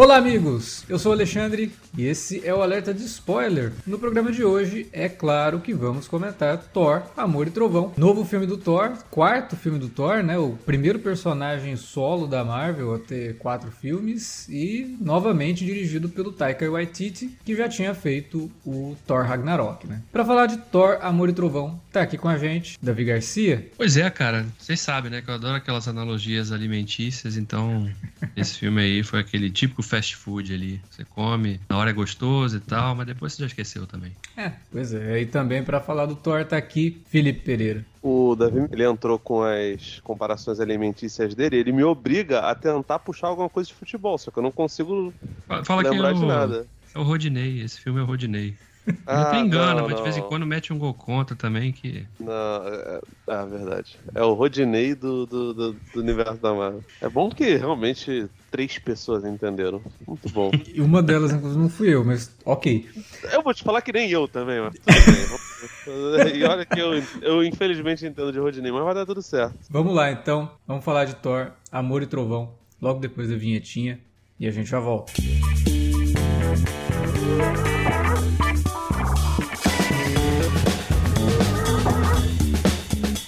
Olá, amigos! Eu sou o Alexandre e esse é o Alerta de Spoiler. No programa de hoje, é claro que vamos comentar Thor, Amor e Trovão. Novo filme do Thor, quarto filme do Thor, né? O primeiro personagem solo da Marvel a ter quatro filmes e novamente dirigido pelo Taika Waititi, que já tinha feito o Thor Ragnarok, né? Pra falar de Thor, Amor e Trovão, tá aqui com a gente, Davi Garcia. Pois é, cara. Vocês sabem, né? Que eu adoro aquelas analogias alimentícias, então esse filme aí foi aquele típico fast food ali. Você come, na hora é gostoso e tal, mas depois você já esqueceu também. É, pois é. E também para falar do Thor tá aqui Felipe Pereira. O Davi, ele entrou com as comparações alimentícias dele, ele me obriga a tentar puxar alguma coisa de futebol, só que eu não consigo Fala lembrar que de o, nada. É o Rodinei, esse filme é o Rodinei. Não Ah, não, mas de vez em quando mete um gol contra também que. Não, é, é, é verdade. É o Rodinei do, do, do, do universo da Marvel. É bom que realmente três pessoas entenderam. Muito bom. E uma delas, inclusive, não fui eu, mas ok. Eu vou te falar que nem eu também, mas tudo bem. E olha que eu, eu infelizmente entendo de Rodinei, mas vai dar tudo certo. Vamos lá então, vamos falar de Thor, Amor e Trovão, logo depois da vinhetinha e a gente já volta.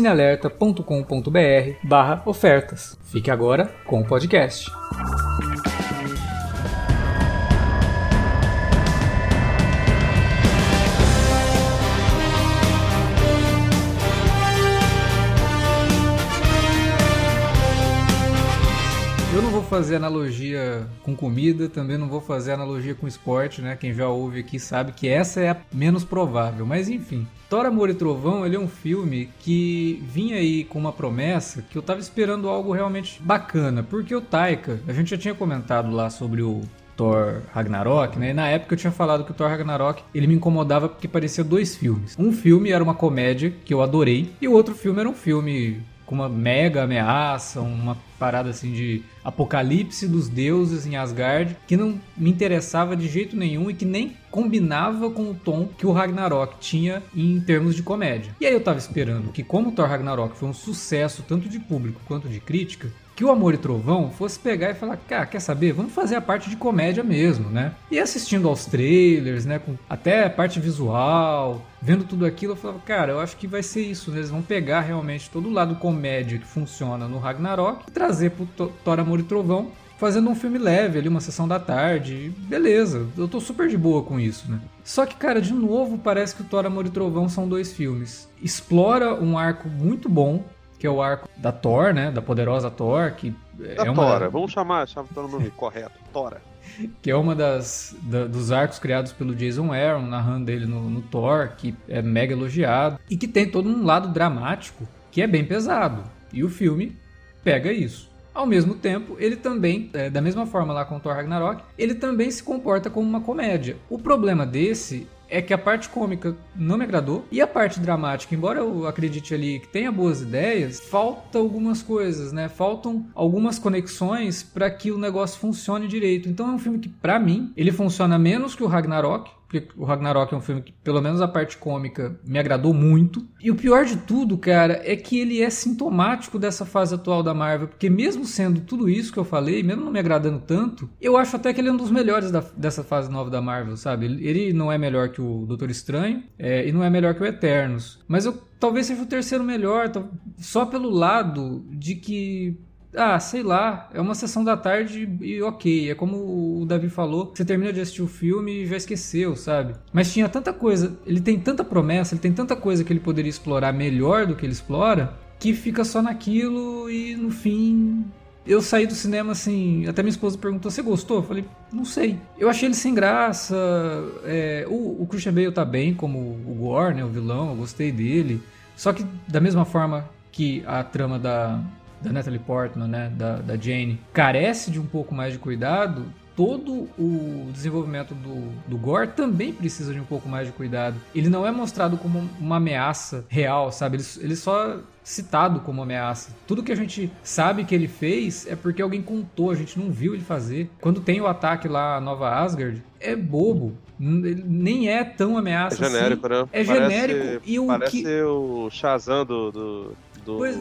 cinealerta.com.br barra ofertas. Fique agora com o podcast. Fazer analogia com comida, também não vou fazer analogia com esporte, né? Quem já ouve aqui sabe que essa é a menos provável, mas enfim. Thor, Amor e Trovão, ele é um filme que vinha aí com uma promessa que eu tava esperando algo realmente bacana, porque o Taika, a gente já tinha comentado lá sobre o Thor Ragnarok, né? E na época eu tinha falado que o Thor Ragnarok ele me incomodava porque parecia dois filmes. Um filme era uma comédia que eu adorei e o outro filme era um filme com uma mega ameaça, uma parada assim de apocalipse dos deuses em Asgard, que não me interessava de jeito nenhum e que nem combinava com o tom que o Ragnarok tinha em termos de comédia. E aí eu tava esperando que como o Thor Ragnarok foi um sucesso tanto de público quanto de crítica, que o Amor e Trovão fosse pegar e falar, cara, quer saber? Vamos fazer a parte de comédia mesmo, né? E assistindo aos trailers, né? Com até a parte visual, vendo tudo aquilo, eu falava, cara, eu acho que vai ser isso, né? Eles vão pegar realmente todo o lado comédia que funciona no Ragnarok e trazer pro Thor- Amor e Trovão, fazendo um filme leve ali, uma sessão da tarde. Beleza, eu tô super de boa com isso, né? Só que, cara, de novo, parece que o Thor Amor e Trovão são dois filmes. Explora um arco muito bom, que é o arco da Thor, né? Da poderosa Thor, que Da é uma, Tora, vamos chamar, chamar o nome correto, Tora. que é uma das da- dos arcos criados pelo Jason Aaron, narrando ele no, no Thor, que é mega elogiado e que tem todo um lado dramático que é bem pesado. E o filme pega isso. Ao mesmo tempo, ele também, é, da mesma forma lá com o Thor Ragnarok, ele também se comporta como uma comédia. O problema desse é que a parte cômica não me agradou e a parte dramática, embora eu acredite ali que tenha boas ideias, falta algumas coisas, né? Faltam algumas conexões para que o negócio funcione direito. Então é um filme que, pra mim, ele funciona menos que o Ragnarok, porque o Ragnarok é um filme que, pelo menos a parte cômica, me agradou muito. E o pior de tudo, cara, é que ele é sintomático dessa fase atual da Marvel, porque mesmo sendo tudo isso que eu falei, mesmo não me agradando tanto, eu acho até que ele é um dos melhores da, dessa fase nova da Marvel, sabe? Ele, ele não é melhor que o Doutor Estranho é, e não é melhor que o Eternos. Mas eu talvez seja o terceiro melhor, só pelo lado de que ah, sei lá, é uma sessão da tarde e ok. É como o Davi falou, você termina de assistir o filme e já esqueceu, sabe? Mas tinha tanta coisa, ele tem tanta promessa, ele tem tanta coisa que ele poderia explorar melhor do que ele explora, que fica só naquilo e no fim. Eu saí do cinema assim, até minha esposa perguntou: Você gostou? Eu falei: Não sei. Eu achei ele sem graça. É, o, o Christian Bale tá bem como o Gore, né, o vilão, eu gostei dele. Só que, da mesma forma que a trama da, da Natalie Portman, né, da, da Jane, carece de um pouco mais de cuidado, todo o desenvolvimento do, do Gore também precisa de um pouco mais de cuidado. Ele não é mostrado como uma ameaça real, sabe? Ele, ele só citado como ameaça. Tudo que a gente sabe que ele fez é porque alguém contou, a gente não viu ele fazer. Quando tem o ataque lá a Nova Asgard, é bobo. Nem é tão ameaça é genérico, assim. né? É parece, genérico. E o parece que... o Shazam do... do, do... Pois...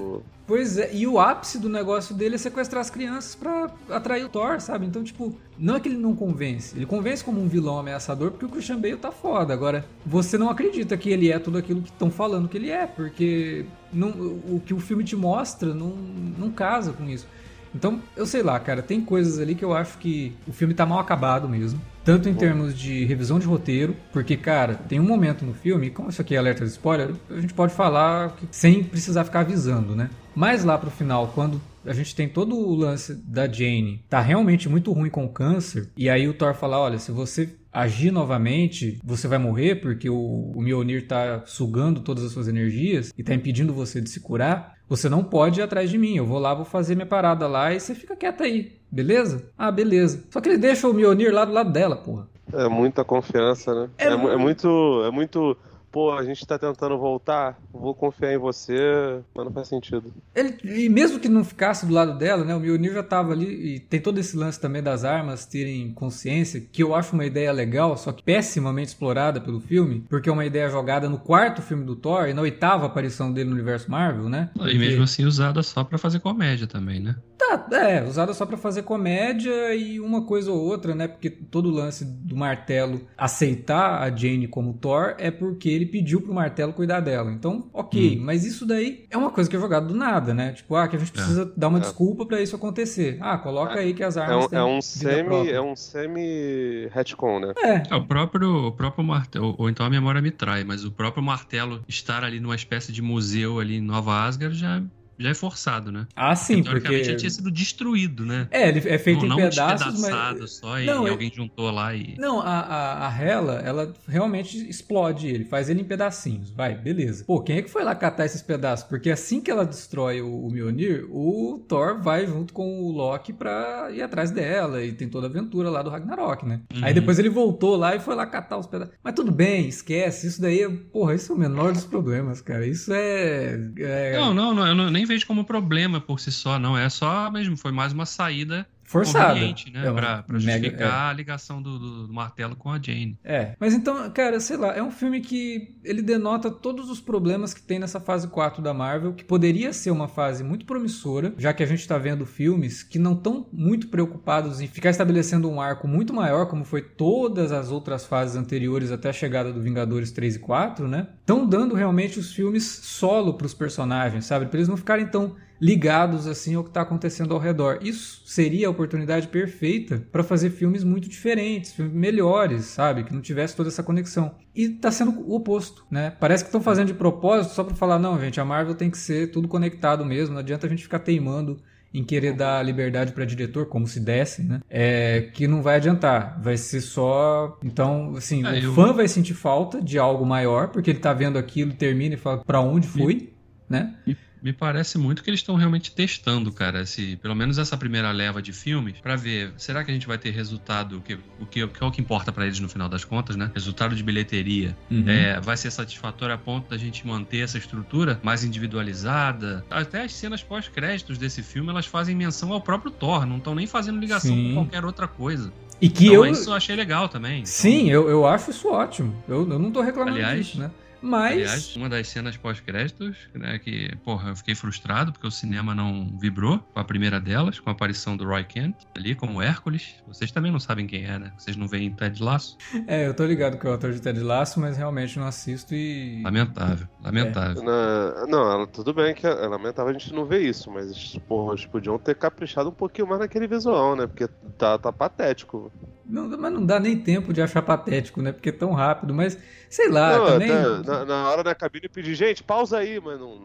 Pois é, e o ápice do negócio dele é sequestrar as crianças para atrair o Thor, sabe? Então, tipo, não é que ele não convence. Ele convence como um vilão ameaçador porque o Christian Bale tá foda. Agora, você não acredita que ele é tudo aquilo que estão falando que ele é, porque não, o que o filme te mostra não, não casa com isso. Então, eu sei lá, cara, tem coisas ali que eu acho que o filme tá mal acabado mesmo. Tanto em Bom. termos de revisão de roteiro, porque, cara, tem um momento no filme, como isso aqui é alerta de spoiler, a gente pode falar sem precisar ficar avisando, né? Mas lá pro final, quando a gente tem todo o lance da Jane, tá realmente muito ruim com o câncer, e aí o Thor fala: olha, se você agir novamente, você vai morrer porque o, o Mjolnir tá sugando todas as suas energias e tá impedindo você de se curar. Você não pode ir atrás de mim. Eu vou lá, vou fazer minha parada lá e você fica quieto aí. Beleza? Ah, beleza. Só que ele deixa o Mjolnir lá do lado dela, porra. É muita confiança, né? É, é, é muito. É muito pô, a gente tá tentando voltar, vou confiar em você, mas não faz sentido. Ele, e mesmo que não ficasse do lado dela, né, o Mjolnir já tava ali, e tem todo esse lance também das armas terem consciência, que eu acho uma ideia legal, só que pessimamente explorada pelo filme, porque é uma ideia jogada no quarto filme do Thor e na oitava aparição dele no universo Marvel, né? E mesmo assim usada só para fazer comédia também, né? Tá, é, usada só para fazer comédia e uma coisa ou outra, né? Porque todo o lance do martelo aceitar a Jane como Thor é porque ele pediu pro martelo cuidar dela. Então, ok, hum. mas isso daí é uma coisa que é jogada do nada, né? Tipo, ah, que a gente precisa é. dar uma é. desculpa para isso acontecer. Ah, coloca é. aí que as armas é um, é um semi É um semi retcon, né? É. é. o próprio, o próprio martelo, ou, ou então a memória me trai, mas o próprio martelo estar ali numa espécie de museu ali em Nova Asgard já já é forçado, né? Ah, sim, porque... Teoricamente já tinha sido destruído, né? É, ele é feito não, em não pedaços, mas... só e, não, e alguém juntou lá e... Não, a, a, a Hela, ela realmente explode ele, faz ele em pedacinhos, vai, beleza. Pô, quem é que foi lá catar esses pedaços? Porque assim que ela destrói o, o Mjolnir, o Thor vai junto com o Loki pra ir atrás dela e tem toda a aventura lá do Ragnarok, né? Uhum. Aí depois ele voltou lá e foi lá catar os pedaços. Mas tudo bem, esquece, isso daí, é, porra, isso é o menor dos problemas, cara. Isso é... é... Não, não, não, eu não, nem vejo como problema por si só, não. É só mesmo, foi mais uma saída forçada. né? É pra, pra justificar mega, é. a ligação do, do, do, martelo com a Jane. É. Mas então, cara, sei lá, é um filme que ele denota todos os problemas que tem nessa fase 4 da Marvel, que poderia ser uma fase muito promissora, já que a gente tá vendo filmes que não estão muito preocupados em ficar estabelecendo um arco muito maior, como foi todas as outras fases anteriores até a chegada do Vingadores 3 e 4, né? Estão dando realmente os filmes solo pros personagens, sabe? Pra eles não ficarem tão ligados assim ao que está acontecendo ao redor. Isso seria a oportunidade perfeita para fazer filmes muito diferentes, filmes melhores, sabe? Que não tivesse toda essa conexão. E está sendo o oposto, né? Parece que estão fazendo de propósito só para falar, não, gente, a Marvel tem que ser tudo conectado mesmo, não adianta a gente ficar teimando em querer dar liberdade para diretor, como se desse, né? É, que não vai adiantar. Vai ser só. Então, assim, ah, o eu... fã vai sentir falta de algo maior, porque ele tá vendo aquilo, termina e fala para onde foi, e... né? E Me parece muito que eles estão realmente testando, cara, esse, pelo menos essa primeira leva de filmes, para ver, será que a gente vai ter resultado, que, o que, que é o que importa para eles no final das contas, né? Resultado de bilheteria. Uhum. É, vai ser satisfatório a ponto da gente manter essa estrutura mais individualizada. Até as cenas pós-créditos desse filme, elas fazem menção ao próprio Thor, não estão nem fazendo ligação Sim. com qualquer outra coisa. E que então, eu. isso eu achei legal também. Então, Sim, eu, eu acho isso ótimo. Eu, eu não tô reclamando Aliás- disso, né? Mas. Aliás, uma das cenas pós-créditos, né, que, porra, eu fiquei frustrado porque o cinema não vibrou com a primeira delas, com a aparição do Roy Kent ali como Hércules. Vocês também não sabem quem é, né? Vocês não veem Ted Laço? É, eu tô ligado que é o autor de Ted Laço, mas realmente não assisto e. Lamentável, lamentável. Na- não, tudo bem que é lamentável a gente não ver isso, mas porra, eles podiam ter caprichado um pouquinho mais naquele visual, né? Porque tá, tá patético. Não, mas não dá nem tempo de achar patético, né? Porque é tão rápido, mas sei lá, não, também. até na, na hora da cabine eu pedi, gente, pausa aí, mas não.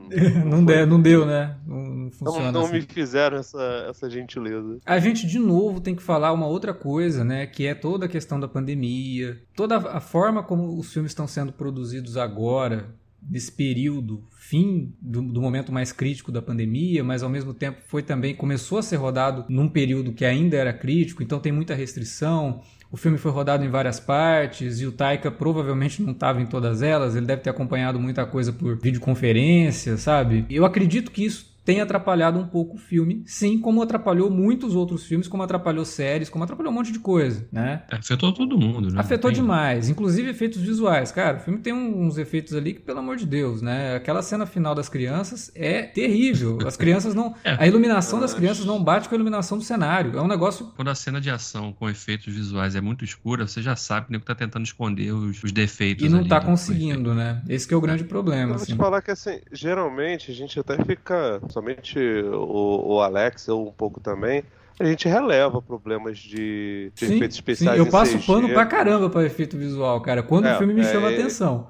Não, foi. deu, não deu, né? Não, não Não, funciona não assim. me fizeram essa, essa gentileza. A gente, de novo, tem que falar uma outra coisa, né? Que é toda a questão da pandemia, toda a forma como os filmes estão sendo produzidos agora, nesse período, fim do, do momento mais crítico da pandemia, mas ao mesmo tempo foi também, começou a ser rodado num período que ainda era crítico, então tem muita restrição. O filme foi rodado em várias partes e o Taika provavelmente não estava em todas elas. Ele deve ter acompanhado muita coisa por videoconferência, sabe? Eu acredito que isso tem atrapalhado um pouco o filme, sim, como atrapalhou muitos outros filmes, como atrapalhou séries, como atrapalhou um monte de coisa, né? É, Afetou todo mundo, né? Afetou Tem- demais, inclusive efeitos visuais. Cara, o filme tem uns efeitos ali que, pelo amor de Deus, né? Aquela cena final das crianças é terrível. As crianças não. É. A iluminação das crianças não bate com a iluminação do cenário. É um negócio. Quando a cena de ação com efeitos visuais é muito escura, você já sabe que o nego tá tentando esconder os, os defeitos. E não ali tá do- conseguindo, né? Esse que é o grande problema. Eu vou te Assim. falar que assim, geralmente a gente até fica, somente o, o Alex, eu um pouco também, a gente releva problemas de, de Sim, efeitos sim, especiais. eu em passo CG. pano pra caramba pra efeito visual, cara. Quando É, o filme me é, chama é- atenção.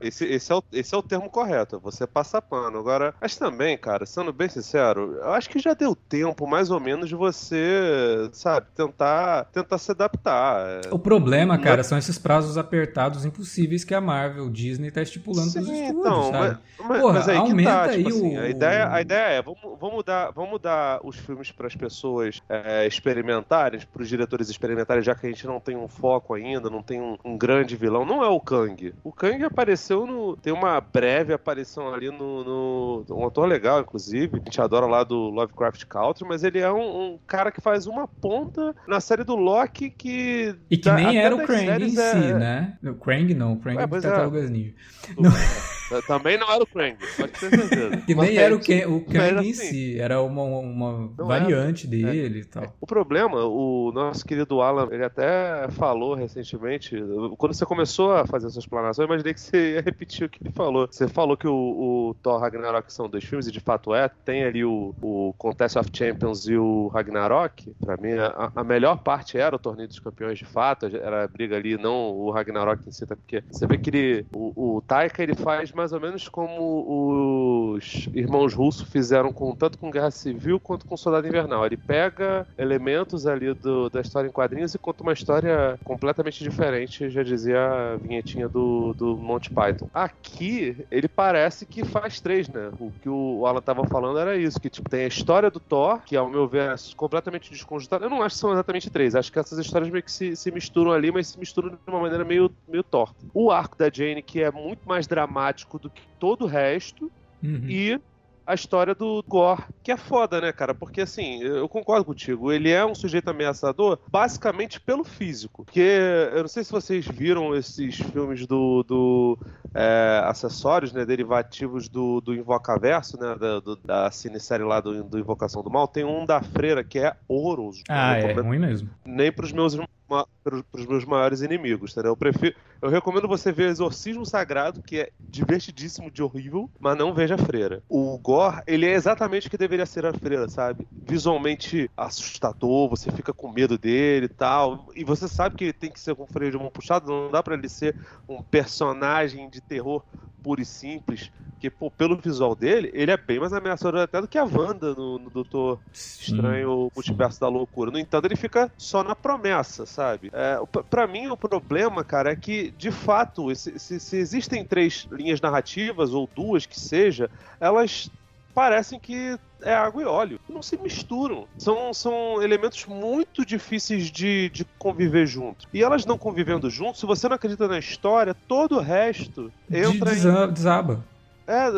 Esse, esse, é o, esse é o termo correto, você passa pano. Agora, mas também, cara, sendo bem sincero, eu acho que já deu tempo, mais ou menos, de você, sabe, tentar, tentar se adaptar. É, O problema, cara, são esses prazos apertados impossíveis que a Marvel, Disney tá estipulando Sim, estúdios, então, sabe? mas, Porra, mas aí que aumenta tá, aí tipo assim, o- a ideia, a ideia é, vamos, vamos, dar, vamos dar os filmes para as pessoas é, experimentarem, para os diretores experimentarem, já que a gente não tem um foco ainda, não tem um, um grande vilão. Não é o Kang. O Kang apareceu no... tem uma breve aparição ali no, no- um ator legal, inclusive, a gente adora lá do Lovecraft Country, mas ele é um, um cara que faz uma ponta na série do Loki que... E que da- nem era o Krang em séries si, é- né? O Krang não, o Krang É, é, é. Tartarugas Ninja. É, Também não era o Krang, pode ter certeza. Que Mas nem era o, é- Ken- o Krang mas em assim, si, era uma, uma variante dele e tal. O problema, o nosso querido Alan, ele até falou recentemente, quando você começou a fazer a sua explanação, eu imaginei que você ia repetir o que ele falou. Você falou que o, o Thor Ragnarok são dois filmes, e de fato é. Tem ali o, o Contest of Champions e o Ragnarok. Pra mim, a, a melhor parte era o Torneio dos Campeões de fato, era a briga ali, não o Ragnarok em si, tá? porque você vê que ele, o, o Taika ele faz mais ou menos como os irmãos russos fizeram com, tanto com Guerra Civil quanto com Soldado Invernal. Ele pega elementos ali do, da história em quadrinhos e conta uma história completamente diferente, já dizia a vinhetinha do, do Monty Python. Aqui, ele parece que faz três, né? O que o Alan tava falando era isso, que tipo, tem a história do Thor, que ao meu ver é completamente desconjuntada. Eu não acho que são exatamente três, acho que essas histórias meio que se, se misturam ali, mas se misturam de uma maneira meio, meio torta. O arco da Jane, que é muito mais dramático do que todo o resto, Uhum. e a história do Gore, que é foda, né, cara? Porque assim, eu concordo contigo, ele é um sujeito ameaçador basicamente pelo físico. Porque eu não sei se vocês viram esses filmes do. do é, acessórios, né, derivativos do, do Invocaverso, né, da, do, da cinesérie lá do, do Invocação do Mal, tem um da Freira que é horroroso. Ah, é ruim mesmo. nem pros meus ma- pros, pros meus maiores inimigos, entendeu? Eu prefiro, eu recomendo você ver Exorcismo Sagrado, que é divertidíssimo de horrível, mas não veja a Freira. O Gore, ele é exatamente o que deveria ser a Freira, sabe? Visualmente assustador, você fica com medo dele e tal, e você sabe que ele tem que ser com freio de mão puxado, não dá pra ele ser um personagem de terror puro e simples, que pô, pelo visual dele, ele é bem mais ameaçador até do que a Wanda no, no Doutor Estranho, Multiverso da Loucura. No entanto, ele fica só na promessa, sabe? É, para mim, o problema, cara, é que, de fato, se, se, se existem três linhas narrativas, ou duas que seja, elas parecem que é água e óleo. Não se misturam. São, são elementos muito difíceis de, de conviver juntos. E elas não convivendo juntos, se você não acredita na história, todo o resto entra de, em... Desaba. É,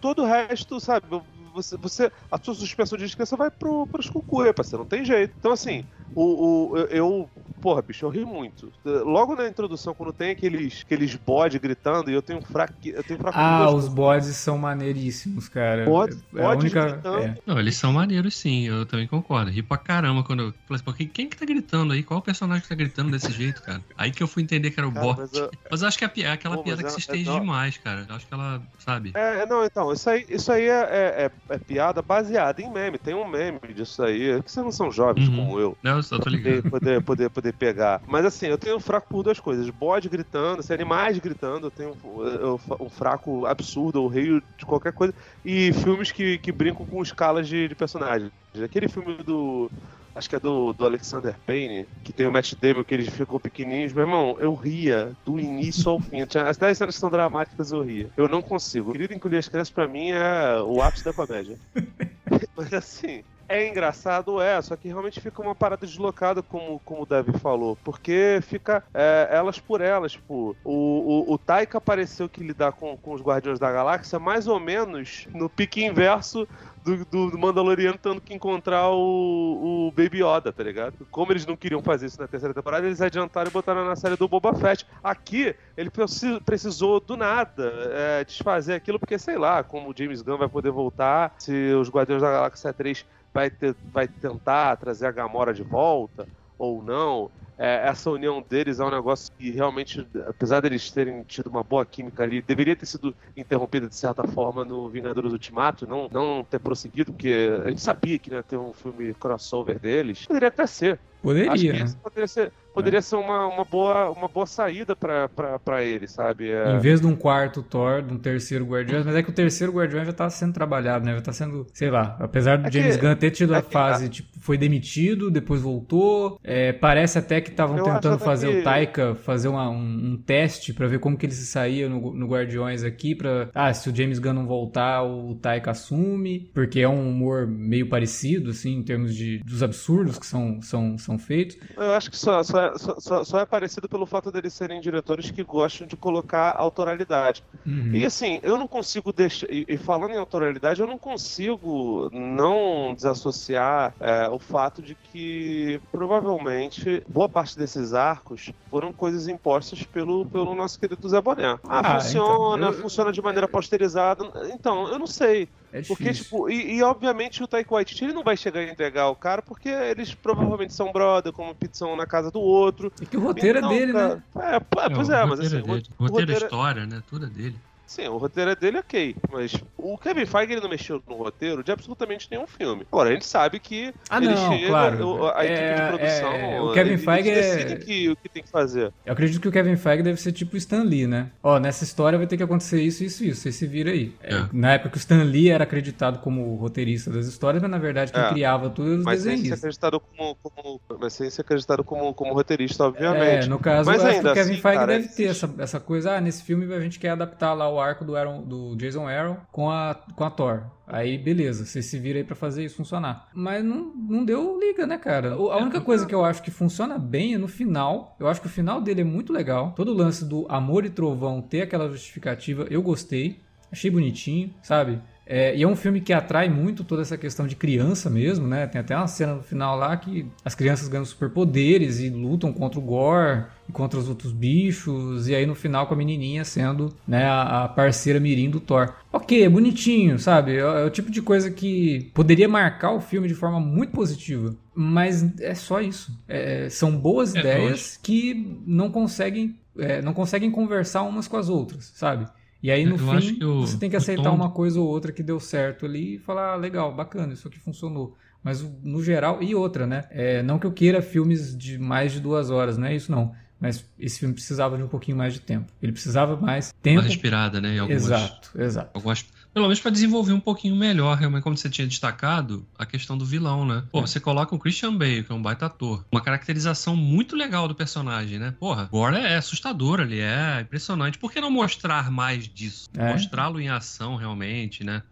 todo o resto, sabe? Você, você, a sua suspensão de descrença vai pro, pros cucuê, parceiro. Não tem jeito. Então, assim, o, o, eu, porra, bicho, eu ri muito. Logo na introdução, quando tem aqueles, aqueles bodes gritando, e eu tenho. Eu tenho fraco ah, os bodes são maneiríssimos, cara. Bodes, é a única... É. Não, eles são maneiros sim, eu também concordo. Ri pra caramba quando eu falei assim, quem que tá gritando aí? Qual o personagem que tá gritando desse jeito, cara? Aí que eu fui entender que era o cara, bot. Mas eu... mas eu, acho que é, é aquela Pô, piada que se estende é, demais, cara. Eu acho que ela, sabe? É, não, então, isso aí, isso aí é, é, é piada baseada em meme. Tem um meme disso aí. É que vocês não são jovens uhum. como eu. Não, só tô ligado. Poder, poder, poder pegar. Mas assim, eu tenho um fraco por duas coisas. Bode gritando, assim, animais gritando, eu tenho um, um fraco absurdo, ou rio de qualquer coisa. E filmes que, que brincam com escalas de, de personagens. Aquele filme do acho que é do, do Alexander Payne, que tem o Matt Damon, que eles ficam pequenininhos. Meu irmão, eu ria do início ao fim. As 10 cenas são dramáticas, eu ria. Eu não consigo. Querido Encolher as Crianças, pra mim, é o ápice da comédia. Mas assim, é engraçado, é, só que realmente fica uma parada deslocada, como, como o Dev falou, porque fica é, elas por elas, tipo, o, o, o Taika pareceu que lidar com, com os Guardiões da Galáxia mais ou menos no pique inverso do, do, Mandaloriano tendo que encontrar o, o Baby Yoda, tá ligado? Como eles não queriam fazer isso na terceira temporada, eles adiantaram e botaram na série do Boba Fett. Aqui, ele precisou do nada é, desfazer aquilo, porque sei lá, como o James Gunn vai poder voltar, se os Guardiões da Galáxia 3 vai, ter, vai tentar trazer a Gamora de volta ou não é, essa união deles é um negócio que realmente, apesar deles terem tido uma boa química ali, deveria ter sido interrompida de certa forma no Vingadores Ultimato, não, não ter prosseguido, porque a gente sabia que ia ter um filme crossover deles. Poderia até ser. Poderia. Né? poderia ser, poderia é. ser uma, uma, boa, uma boa saída para ele, sabe? É... Em vez de um quarto Thor, de um terceiro Guardiões, mas é que o terceiro Guardiões já tá sendo trabalhado, né? Já tá sendo, sei lá, apesar do é James que, Gunn ter tido é a fase, tipo, foi demitido, depois voltou. É, parece até que estavam tentando fazer que... o Taika fazer uma, um, um, teste para ver como que ele se saía no, no Guardiões aqui, pra. Ah, se o James Gunn não voltar, o Taika assume, porque é um humor meio parecido, assim, em termos de dos absurdos que são, são, são feitos. Eu acho que só, só, só, só, é parecido pelo fato deles serem diretores que gostam de colocar autoralidade. Uhum. E assim, eu não consigo deixar. E, e, falando em autoralidade, eu não consigo não desassociar é, o fato de que provavelmente boa parte desses arcos foram coisas impostas pelo, pelo nosso querido Zé Boné. Ah, ah funciona, então, eu... funciona de maneira posterizada. Então, eu não sei. É porque, tipo, e, e, obviamente o Taika Waititi ele não vai chegar a entregar o cara porque eles provavelmente são brother, como pizzão na casa do outro. E que o roteiro é então, é dele, cara, né? É, pois é, é mas assim. É o, roteiro, o roteiro é história, né? Tudo é dele. Sim, o roteiro é dele, ok. Mas o Kevin Feige ele não mexeu no roteiro de absolutamente nenhum filme. Agora, a gente sabe que ah, ele não, chega, claro. a, equipe de é, produção. É, o Kevin Feige é. Que, o que tem que fazer. Eu acredito que o Kevin Feige deve ser tipo o Stan Lee, né? Ó, nessa história vai ter que acontecer isso, isso, isso. Você se vira aí. É. Na época que o Stan Lee era acreditado como roteirista das histórias, mas na verdade quem é. criava tudo era os mas desenhistas. Mas sem ser acreditado como, como, mas sem ser acreditado como, como roteirista, obviamente. É, no caso, mas ainda o Kevin assim, Feige cara, deve ter essa, essa coisa. Ah, nesse filme a gente quer adaptar lá o arco do Aaron. Do do Jason Aaron com a, com a Thor. Aí, beleza, você se vira aí pra fazer isso funcionar. Mas não, não deu liga, né, cara? A única coisa que eu acho que funciona bem é no final. Eu acho que o final dele é muito legal. Todo o lance do amor e trovão ter aquela justificativa, eu gostei. Achei bonitinho, sabe? É, e é um filme que atrai muito toda essa questão de criança mesmo, né? Tem até uma cena no final lá que as crianças ganham superpoderes e lutam contra o Gore e contra os outros bichos, e aí no final com a menininha sendo né, a, a parceira mirim do Thor. Ok, é bonitinho, sabe? É, é, o tipo de coisa que poderia marcar o filme de forma muito positiva. Mas é só isso. É, são boas é, ideias que não conseguem, é, não conseguem conversar umas com as outras, sabe? E aí, no eu fim, o, você tem que aceitar tom... uma coisa ou outra que deu certo ali e falar, ah, legal, bacana, isso aqui funcionou. Mas no geral, e outra, né? É, não que eu queira filmes de mais de duas horas, não é isso não. Mas esse filme precisava de um pouquinho mais de tempo. Ele precisava mais tempo. Uma respirada, né? Algumas, Exato, exato. algumas- pelo menos para desenvolver um pouquinho melhor, realmente, como você tinha destacado, a questão do vilão, né? Pô, É. você coloca o Christian Bale, que é um baita ator. Uma caracterização muito legal do personagem, né? Porra, Gore é assustador, ele é impressionante. Por que não mostrar mais disso? É. Mostrá-lo em ação, realmente, né?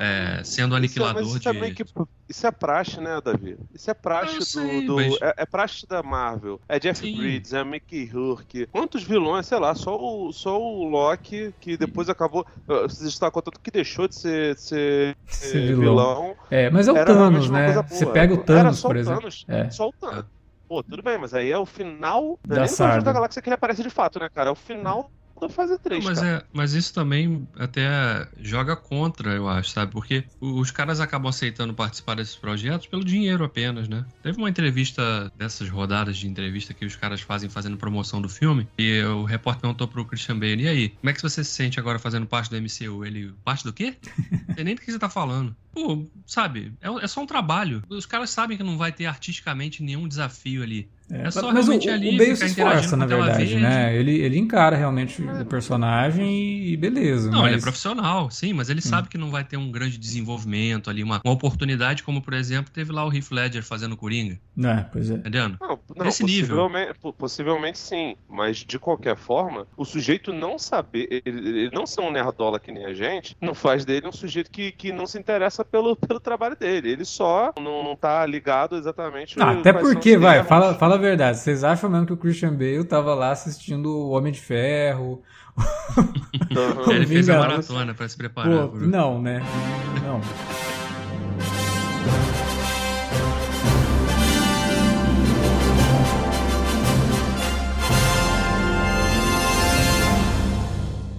É, sendo Isso, aniquilador mas isso, de... é meio que- isso é praxe, né, Davi? Isso é praxe Eu do. sei, do- mas- é, é praxe da Marvel. É Jeff Sim. Bridges, é Mickey Rourke. Quantos vilões, sei lá, só o, só o Loki, que depois acabou. uh, Você está contando que deixou de ser, de ser, Ser eh, vilão. É, mas é o Era Thanos, né? Você pega o Thanos, só por o exemplo. Thanos. É. Só o Thanos. Pô, tudo bem, mas aí é o final. Da é. Guardiões da Galáxia que ele aparece de fato, né, cara? É o final da fase 3. Não, mas, cara. é, mas isso também até joga contra, eu acho, sabe? Porque os caras acabam aceitando participar desses projetos pelo dinheiro apenas, né? Teve uma entrevista dessas rodadas de entrevista que os caras fazem fazendo promoção do filme e o repórter perguntou pro Christian Bale, e aí, como é que você se sente agora fazendo parte do MCU? Ele, parte do quê? Não sei nem do que você tá falando. Pô, sabe, é, é só um trabalho. Os caras sabem que não vai ter artisticamente nenhum desafio ali. É só mas o, realmente o ali Bale ficar se esforça, na verdade, né? Ele, ele encara realmente o personagem e, beleza. Não, mas... ele é profissional, sim, mas ele Sim. sabe que não vai ter um grande desenvolvimento ali, uma, uma oportunidade, como por exemplo, teve lá o Heath Ledger fazendo Coringa, É, pois é. entendendo? Não, não Nesse nível. possivelmente, po- possivelmente sim, mas de qualquer forma, o sujeito não saber, ele, ele não ser um nerdola que nem a gente, não faz dele um sujeito que, que não se interessa pelo, pelo trabalho dele. Ele só não, não tá ligado exatamente. Ah, até porque, vai, fala, fala a verdade. Vocês acham mesmo que o Christian Bale tava lá assistindo o Homem de Ferro? Ele fez a maratona pra se preparar. Pô, não, né? Não.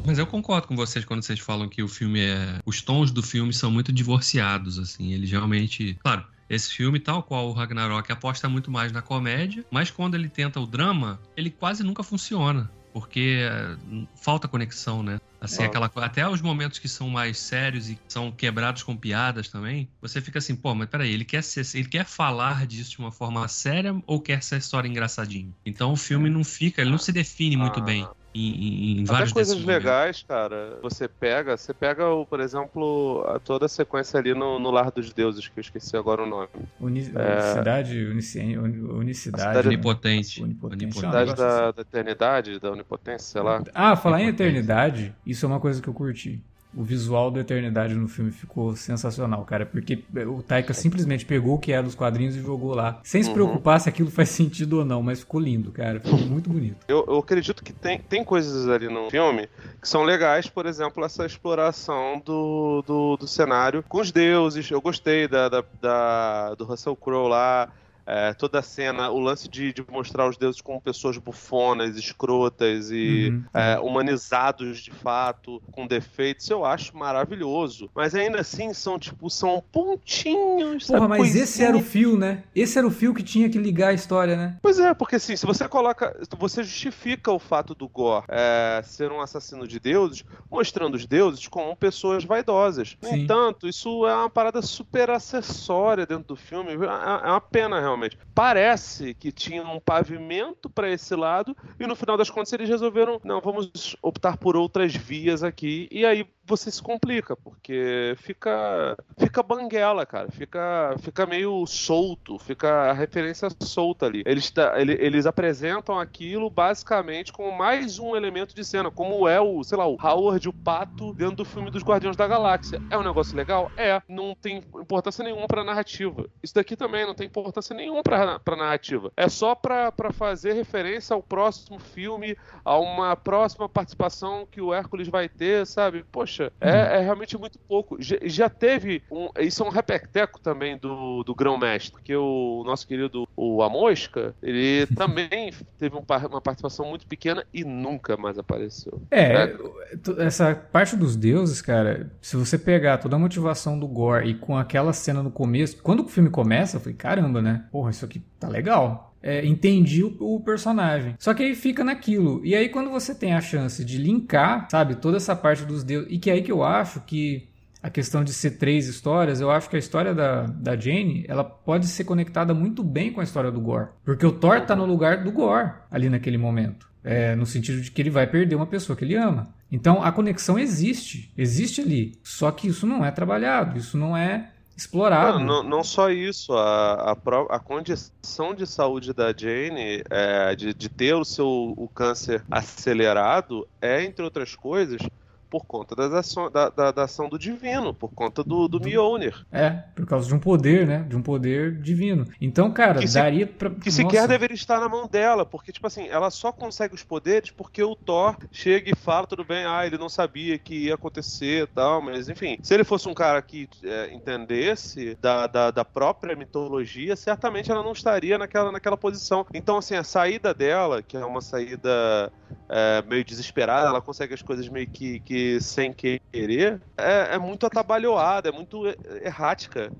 Mas eu concordo com vocês quando vocês falam que o filme é. Os tons do filme são muito divorciados, assim. Eles realmente. Claro, esse filme, tal qual o Ragnarok, aposta muito mais na comédia, mas quando ele tenta o drama, ele quase nunca funciona. Porque eh, falta conexão, né? Assim, Ah. aquela Até os momentos que são mais sérios e são quebrados com piadas também, você fica assim, pô, mas peraí, ele quer, ser, ele quer falar disso de uma forma séria ou quer essa história engraçadinho? Então o filme não fica, ele não se define muito Ah. bem em, em- Até coisas legais, cara, você pega, você pega, o, por exemplo, a- toda a sequência ali no, no Lar dos Deuses, que eu esqueci agora o nome. Uni É. Cidade, unicien, uni- unicidade. cidade? Onipotente. Onipotente. Onipotente. É Cidade negócio da, da eternidade, da onipotência, sei lá. Ah, falar em eternidade, isso é uma coisa que eu curti. O visual da eternidade no filme ficou sensacional, cara, porque o Taika simplesmente pegou o que era dos quadrinhos e jogou lá, sem se Uhum. preocupar se aquilo faz sentido ou não, mas ficou lindo, cara, ficou muito bonito. Eu, eu acredito que tem, tem coisas ali no filme que são legais, por exemplo, essa exploração do, do, do cenário com os deuses. Eu gostei da, da, da- do Russell Crowe lá. É, toda a cena, o lance de, de mostrar os deuses como pessoas bufonas, escrotas e Uhum. é, humanizados de fato, com defeitos, eu acho maravilhoso. Mas ainda assim são tipo, são pontinhos. Porra, sabe, mas coisinhas esse era o fio, né? Esse era o fio que tinha que ligar a história, né? Pois é, porque assim, se você coloca. Você justifica o fato do Gore é, ser um assassino de deuses, mostrando os deuses como pessoas vaidosas. No Sim. entanto, isso é uma parada super acessória dentro do filme. É é uma pena, realmente. Parece que tinha um pavimento pra esse lado, e no final das contas eles resolveram, não, vamos optar por outras vias aqui. E aí você se complica, porque fica fica banguela, cara. Fica, fica meio solto, fica a referência solta ali. Eles, tá- ele- eles apresentam aquilo basicamente como mais um elemento de cena, como é o, sei lá, o Howard o Pato dentro do filme dos Guardiões da Galáxia. É um negócio legal? É. Não tem importância nenhuma pra narrativa. Isso daqui também não tem importância nenhuma pra, pra narrativa. É só pra, pra fazer referência ao próximo filme, a uma próxima participação que o Hércules vai ter, sabe? Poxa, é, é realmente muito pouco. Já, já teve um. Isso é um repeteco também do, do Grão-Mestre, porque o nosso querido o Amosca, ele também teve um uma participação muito pequena e nunca mais apareceu. É, t- essa parte dos deuses, cara, se você pegar toda a motivação do Gore e com aquela cena no começo, quando o filme começa, eu falei, caramba, né? Porra, isso aqui tá legal. É, entendi o, o personagem. Só que aí fica naquilo. E aí, quando você tem a chance de linkar, sabe, toda essa parte dos deuses. E que é aí que eu acho que a questão de ser três histórias, eu acho que a história da, da Jane, ela pode ser conectada muito bem com a história do Gore. Porque o Thor tá no lugar do Gore ali naquele momento. É, no sentido de que ele vai perder uma pessoa que ele ama. Então a conexão existe, existe ali. Só que isso não é trabalhado, isso não é explorado. Não, não, não só isso, a, a, a, condição de saúde da Jane, é, de, de ter o seu o câncer acelerado, é, entre outras coisas, por conta das aço, da, da, da, ação do divino, por conta do, do Mjolnir. É, por causa de um poder, né? De um poder divino. Então, cara, que daria se, pra. Que Nossa. sequer deveria estar na mão dela, porque, tipo assim, ela só consegue os poderes porque o Thor chega e fala, tudo bem, ah, ele não sabia que ia acontecer e tal, mas enfim. Se ele fosse um cara que é, entendesse da, da, da, própria mitologia, certamente ela não estaria naquela, naquela posição. Então, assim, a saída dela, que é uma saída é, meio desesperada, ela consegue as coisas meio que, que sem querer, é, é muito atabalhoada, é muito errática.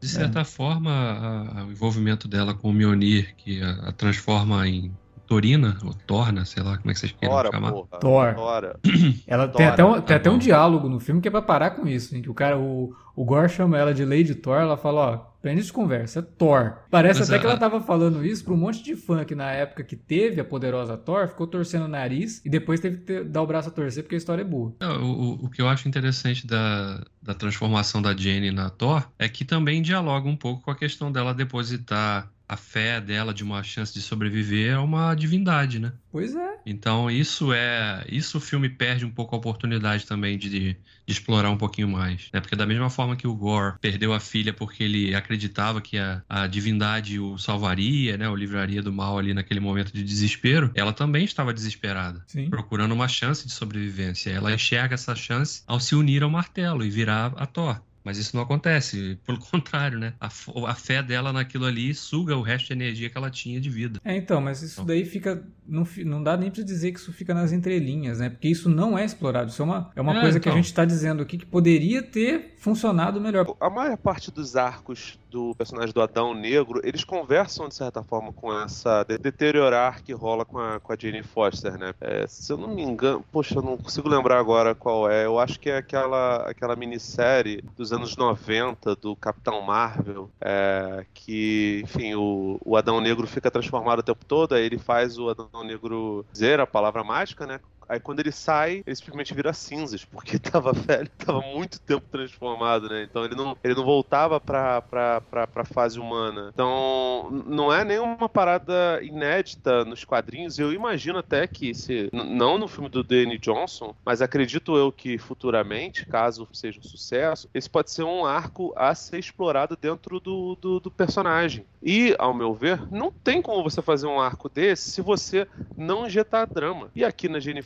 De certa é. forma, a, a, o envolvimento dela com o Mionir, que a, a, transforma em Torina, ou Torna, sei lá como é que vocês querem chamar. Porra, Thor. Tora. Ela Tora. tem, até um, tem até um diálogo no filme que é pra parar com isso, hein, que o cara, o, o Gore chama ela de Lady Thor, ela fala, ó, pra de conversa, é Thor. Parece Mas até a... que ela tava falando isso pra um monte de fã que na época que teve a poderosa Thor, ficou torcendo o nariz e depois teve que ter, dar o braço a torcer porque a história é boa. Não, o, o que eu acho interessante da, da transformação da Jenny na Thor é que também dialoga um pouco com a questão dela depositar a fé dela de uma chance de sobreviver é uma divindade, né? Pois é. Então isso é. Isso o filme perde um pouco a oportunidade também de, de explorar um pouquinho mais. Né? Porque da mesma forma que o Gore perdeu a filha porque ele acreditava que a, a divindade o salvaria, né? O livraria do mal ali naquele momento de desespero, ela também estava desesperada. Sim. Procurando uma chance de sobrevivência. Ela enxerga essa chance ao se unir ao martelo e virar a Thor. Mas isso não acontece. Pelo contrário, né? A, a, fé dela naquilo ali suga o resto de energia que ela tinha de vida. É, então, mas isso então. daí fica. Não, não dá nem pra dizer que isso fica nas entrelinhas, né? Porque isso não é explorado. Isso é uma, é uma é, coisa então. que a então. gente tá dizendo aqui que poderia ter funcionado melhor. A maior parte dos arcos do personagem do Adão Negro, eles conversam de certa forma com essa de deteriorar que rola com a, com a Jane Foster, né? É, se eu não me engano, poxa, eu não consigo lembrar agora qual é. Eu acho que é aquela, aquela minissérie dos anos 90 do Capitão Marvel, é, que, enfim, o, o Adão Negro fica transformado o tempo todo, aí ele faz o Adão Negro dizer a palavra mágica, né? Aí quando ele sai, ele simplesmente vira cinzas, porque tava velho, tava muito tempo transformado, né? Então ele não, ele não voltava pra, pra, pra, pra fase humana. Então não é nenhuma parada inédita nos quadrinhos. Eu imagino até que, se, não no filme do Danny Johnson, mas acredito eu que futuramente, caso seja um sucesso, esse pode ser um arco a ser explorado dentro do, do, do personagem. E, ao meu ver, não tem como você fazer um arco desse se você não injetar drama. E aqui na Jane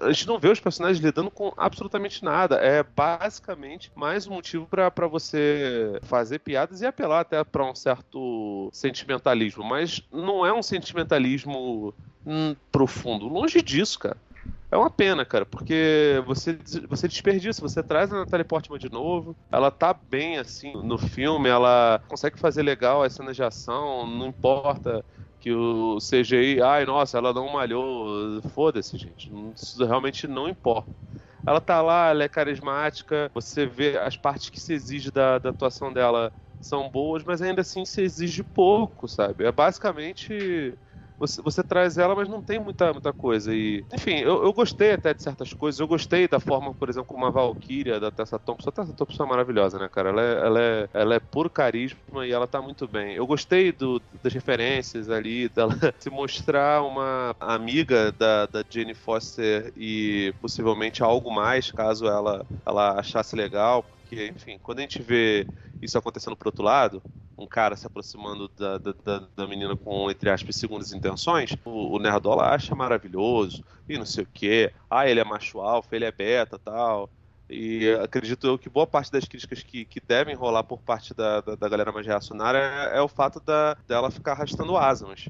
A gente não vê os personagens lidando com absolutamente nada. É basicamente mais um motivo para você fazer piadas e apelar até para um certo sentimentalismo. Mas não é um sentimentalismo hum, profundo. Longe disso, cara. É uma pena, cara, porque você, você desperdiça, você traz a Natalie Portman de novo, ela tá bem, assim, no filme, ela consegue fazer legal as cenas de ação, não importa que o CGI, ai, nossa, ela não malhou. Foda-se, gente. Isso realmente não importa. Ela tá lá, ela é carismática, você vê as partes que se exige da, da atuação dela são boas, mas ainda assim se exige pouco, sabe? É basicamente você, você traz ela, mas não tem muita, muita coisa. E, enfim, eu, eu gostei até de certas coisas. Eu gostei da forma, por exemplo, como a Valkyria da Tessa Thompson. A Tessa Thompson é maravilhosa, né, cara? Ela é, ela, é, ela é puro carisma e ela tá muito bem. Eu gostei do, das referências ali, dela se mostrar uma amiga da, da Jane Foster e possivelmente algo mais, caso ela, ela achasse legal. Porque, enfim, quando a gente vê isso acontecendo pro outro lado, um cara se aproximando da, da, da, menina com, entre aspas, segundas intenções, o, o Nerdola acha maravilhoso, e não sei o que. Ah, ele é macho alfa, ele é beta tal. E acredito eu que boa parte das críticas que, que devem rolar por parte da, da, da galera mais reacionária é, é, o fato da, dela ficar arrastando asas.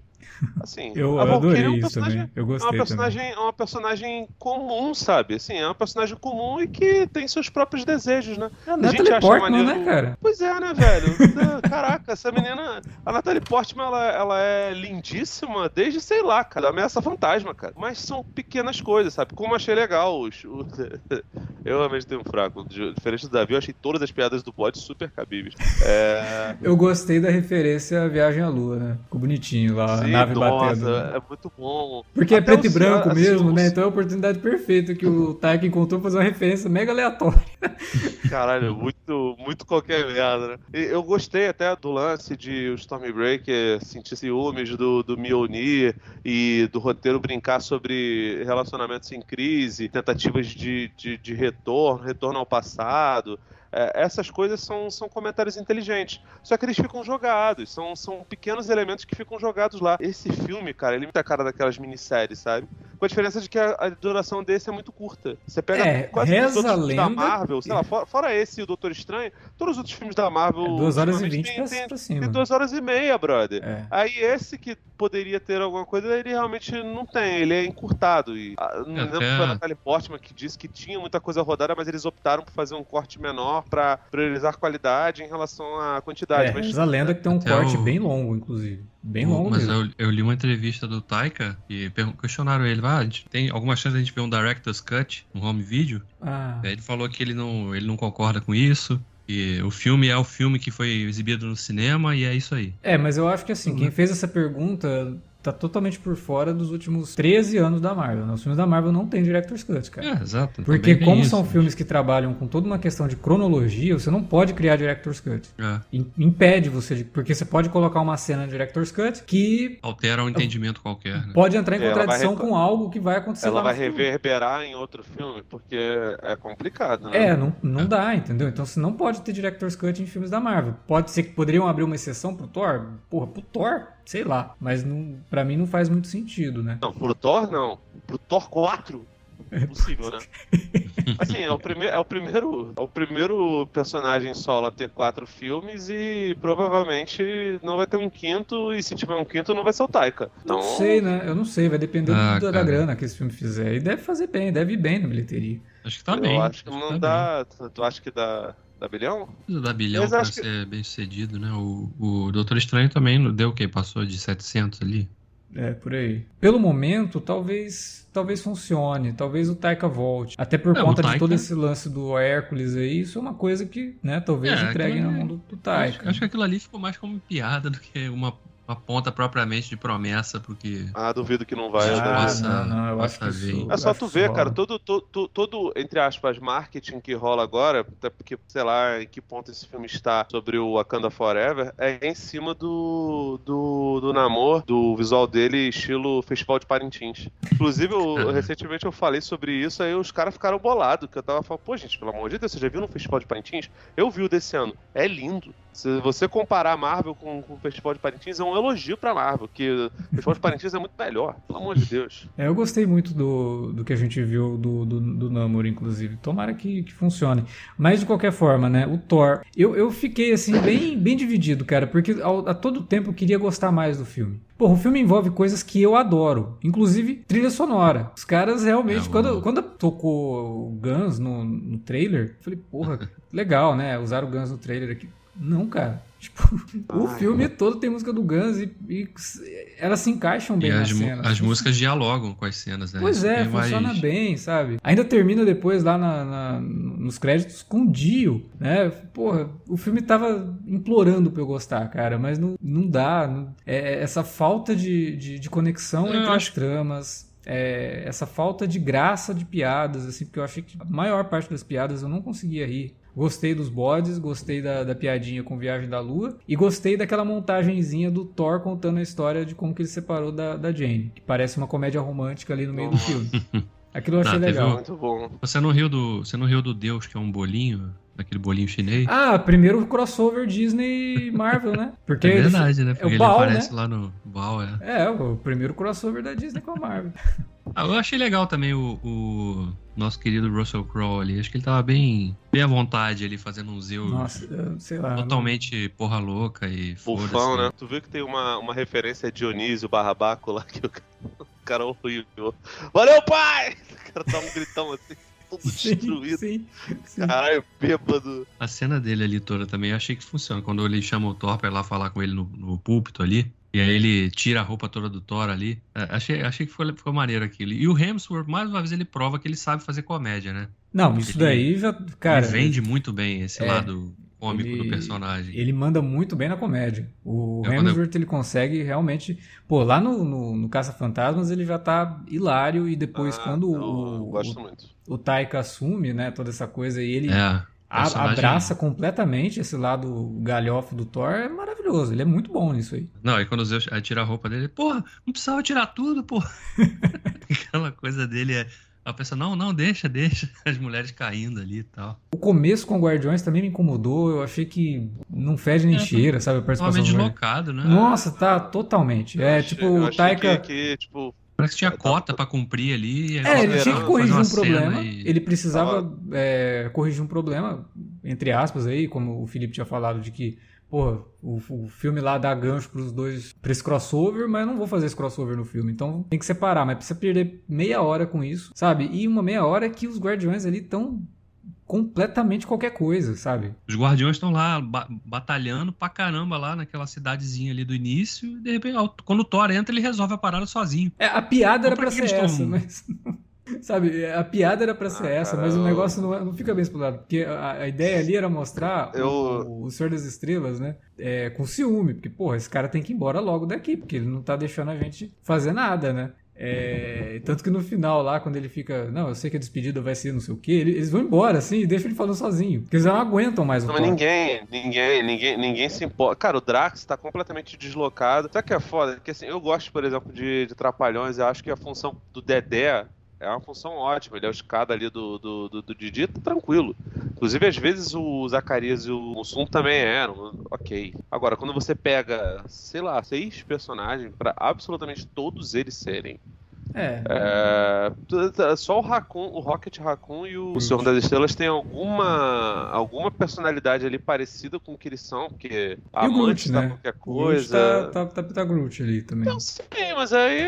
Assim, eu adorei é um isso também. Eu gostei é uma personagem, também. É uma personagem comum, sabe? Assim, é uma personagem comum e que tem seus próprios desejos, né? É a, a Natalie gente Portman, maneiro... né, cara? Pois é, né, velho? Caraca, essa menina... A Natalie Portman, ela, ela é lindíssima desde, sei lá, cara, Ameaça Fantasma, cara. Mas são pequenas coisas, sabe? Como achei legal os... eu, tenho fraco. Diferente do Davi, eu achei todas as piadas do bode super cabíveis. É... Eu gostei da referência à Viagem à Lua, né? Ficou bonitinho lá, Sim, nave nossa, batendo. É muito bom. Porque é Até preto e branco mesmo, os- né? Então é a oportunidade perfeita que o Taika encontrou pra fazer uma referência mega aleatória. Caralho, muito, muito qualquer merda, né? E Eu gostei até do lance de o Stormbreaker sentir ciúmes do, do Mjolnir e do roteiro brincar sobre relacionamentos em crise, tentativas de, de, de retorno, retorno ao passado. É, essas coisas são, são comentários inteligentes. Só que eles ficam jogados, são, são pequenos elementos que ficam jogados lá. Esse filme, cara, ele é muito a cara daquelas minisséries, sabe? Com a diferença de que a, a duração desse é muito curta. Você pega É, quase todos os a filmes da Marvel, sei lá, fora, fora esse e o Doutor Estranho, todos os outros filmes da Marvel. É duas horas e vinte tem, pra, tem, pra cima. tem duas horas e meia, brother. É. Aí esse que poderia ter alguma coisa, ele realmente não tem, ele é encurtado. E, ah, não lembro se foi a Natalie Portman que disse que tinha muita coisa rodada, mas eles optaram por fazer um corte menor pra priorizar qualidade em relação à quantidade. É, mas, reza a lenda que tem um Até corte o- bem longo, inclusive. Bem longo Mas eu, eu li uma entrevista do Taika e questionaram ele, ah, tem alguma chance de a gente ver um Director's Cut, um home video? Ah, Aí ele falou que ele não, ele não concorda com isso, que o filme é o filme que foi exibido no cinema e é isso aí. É, mas eu acho que assim, quem fez essa pergunta tá totalmente por fora dos últimos 13 anos da Marvel. né? Os filmes da Marvel não tem Director's Cut, cara. É, exato. Porque como isso, são mas- filmes que trabalham com toda uma questão de cronologia, você não pode criar Director's Cut. É, Im- Impede você de... Porque você pode colocar uma cena de Director's Cut que altera um entendimento qualquer, né? pode entrar em contradição com algo que vai acontecer ela lá vai no filme. reverberar em outro filme, porque é complicado, né? É, não, não dá, entendeu? Então você não pode ter Director's Cut em filmes da Marvel. Pode ser que poderiam abrir uma exceção pro Thor? Porra, pro Thor? Sei lá. Mas não, pra mim não faz muito sentido, né? Não, pro Thor não. Pro Thor 4? É Impossível, né? Assim, é o, prime é, o primeiro, é o primeiro personagem solo a ter quatro filmes e provavelmente não vai ter um quinto, e se tiver um quinto não vai ser o Taika. Então, Não sei, né? Eu não sei, vai depender Ah, do- da cara. grana que esse filme fizer. E deve fazer bem, deve ir bem na bilheteria. Acho que tá eu bem. acho que não dá. Tu, tu acha que dá, dá bilhão? Precisa dar bilhão que- ser bem sucedido, né? O, o Doutor Estranho também não deu o quê? Passou de 700 ali? É, por aí. Pelo momento, talvez talvez funcione, talvez o Taika volte. Até por É, conta de Taika- todo esse lance do Hércules aí, isso é uma coisa que, né, talvez É, entregue na aquilo mão do, do Taika. Acho, acho que aquilo ali ficou mais como piada do que uma, uma ponta propriamente de promessa, porque Ah, duvido que não vai. Ah, né? nossa. não, não, eu acho que isso. É só tu ver, cara, todo, todo, todo, entre aspas, marketing que rola agora, até porque, sei lá, em que ponto esse filme está sobre o Wakanda Forever, é em cima do, do, do namoro, do visual dele, estilo Festival de Parintins. Inclusive, eu- recentemente eu falei sobre isso, aí os caras ficaram bolados, que eu tava falando, pô, gente, pelo amor de Deus, você já viu no Festival de Parintins? Eu vi o desse ano, é lindo. Se você comparar a Marvel com, com o Festival de Parintins, é um elogio pra Marvel, que o Festival de Parintins é muito melhor, pelo amor de Deus. É, eu gostei muito do, do que a gente viu do, do, do Namor, inclusive. Tomara que, que funcione. Mas, de qualquer forma, né? O Thor. Eu, eu fiquei, assim, bem, bem dividido, cara. Porque ao- a todo tempo eu queria gostar mais do filme. Porra, o filme envolve coisas que eu adoro. Inclusive, trilha sonora. Os caras realmente... É, quando, quando tocou o Guns no, no trailer, eu falei, porra, legal, né? Usaram o Guns no trailer aqui. Não, cara. Tipo, o Ai. filme todo tem música do Guns e, e elas se encaixam bem e nas as, cenas. as músicas dialogam com as cenas, né? Pois Isso é, tem mais- funciona bem, sabe? Ainda termina depois lá na- na- nos créditos com o Dio, né? Porra, o filme tava implorando pra eu gostar, cara, mas não, não dá. não- é, é essa falta de, de, de conexão Eu entre as acho- tramas. é, essa falta de graça de piadas, assim, porque eu achei que a maior parte das piadas eu não conseguia rir. Gostei dos bodes, gostei da, da piadinha com Viagem da Lua e gostei daquela montagenzinha do Thor contando a história de como que ele se separou da, da Jane, que parece uma comédia romântica ali no meio do filme. Aquilo eu achei legal. um- Muito bom. Você não riu do, você não riu do Deus que é um bolinho, daquele bolinho chinês? Ah, primeiro crossover Disney Marvel, né? Porque é ele- verdade, né? Porque o ele Baal, aparece né? lá no Baal, é. É, o primeiro crossover da Disney com a Marvel. Ah, eu achei legal também o, o nosso querido Russell Crowe ali. Acho que ele tava bem, bem à vontade ali, fazendo um Zeus Nossa, sei lá. totalmente porra louca e Bufão, foda-se. né? Tu viu que tem uma, uma referência a Dionísio barra Baco lá que o cara, o cara é horrível. Valeu, pai! O cara dá um gritão assim, todo destruído. Sim, sim. Caralho, bêbado. A cena dele ali toda também, eu achei que funciona. Quando ele chama o Thor pra ir lá falar com ele no, no púlpito ali, e aí ele tira a roupa toda do Thor ali. É, achei, achei que ficou, ficou maneiro aquilo. E o Hemsworth, mais uma vez, ele prova que ele sabe fazer comédia, né? Não, isso Ele- daí já. Cara, ele vende muito bem esse é, lado cômico ele- do personagem. Ele manda muito bem na comédia. O É, quando eu- Hemsworth, ele consegue realmente... Pô, lá no, no, no Caça-Fantasmas ele já tá hilário e depois Ah, quando eu o, gosto o, muito. O Taika assume, né, toda essa coisa e ele É. personagem- abraça completamente esse lado galhofe do Thor, é maravilhoso. Ele é muito bom nisso aí. Não, e quando o Zeus tira a roupa dele, porra, não precisava tirar tudo, porra. Aquela coisa dele é. A pessoa, não, não, deixa, deixa. As mulheres caindo ali e tal. O começo com Guardiões também me incomodou. Eu achei que não fede nem É, cheira, sabe? A participação Totalmente deslocado, né? Nossa, tá totalmente. É, Eu achei- tipo, o Taika... Que, que, tipo, Parece que tinha Tá- cota pra cumprir ali. e É, ele tinha que corrigir um problema. e- Ele precisava é, corrigir um problema, entre aspas, aí, como o Felipe tinha falado, de que, porra, o, o filme lá dá gancho pros dois, pra esse crossover, mas eu não vou fazer esse crossover no filme. Então tem que separar, mas precisa perder meia hora com isso, sabe? E uma meia hora que os Guardiões ali estão completamente qualquer coisa, sabe? Os guardiões estão lá ba- batalhando pra caramba lá naquela cidadezinha ali do início. E de repente, quando o Thor entra, ele resolve a parada sozinho. É, a piada era Então, pra pra ser essa, tão- mas. Sabe, a piada era pra ser Ah, essa, cara, mas o negócio não, não fica bem explorado. Porque a, a ideia ali era mostrar Eu- o, o Senhor das Estrelas, né? É, com ciúme, porque, porra, esse cara tem que ir embora logo daqui, porque ele não tá deixando a gente fazer nada, né? É, tanto que no final lá, quando ele fica, não, eu sei que a despedida vai ser não sei o quê, ele- eles vão embora, assim, e deixam ele falando sozinho. Porque eles não aguentam mais o Não, mas ninguém, ninguém, ninguém, ninguém se importa. Cara, o Drax tá completamente deslocado. Sabe que é foda? Porque assim, eu gosto, por exemplo, de, de Trapalhões. Eu acho que a função do Dedé é uma função ótima. Ele é o escada ali do, do, do, do Didi, tá tranquilo. Inclusive, às vezes o Zacarias e o Mussum também eram. Ok. Agora, quando você pega, sei lá, seis personagens pra absolutamente todos eles serem É, é, só o Raccoon, o Rocket Raccoon e o Senhor das Estrelas tem alguma alguma personalidade ali parecida com o que eles são, porque e o Groot, amantes da né? qualquer O Groot coisa. tá, tá, tá, tá Groot ali também. Não sei, mas aí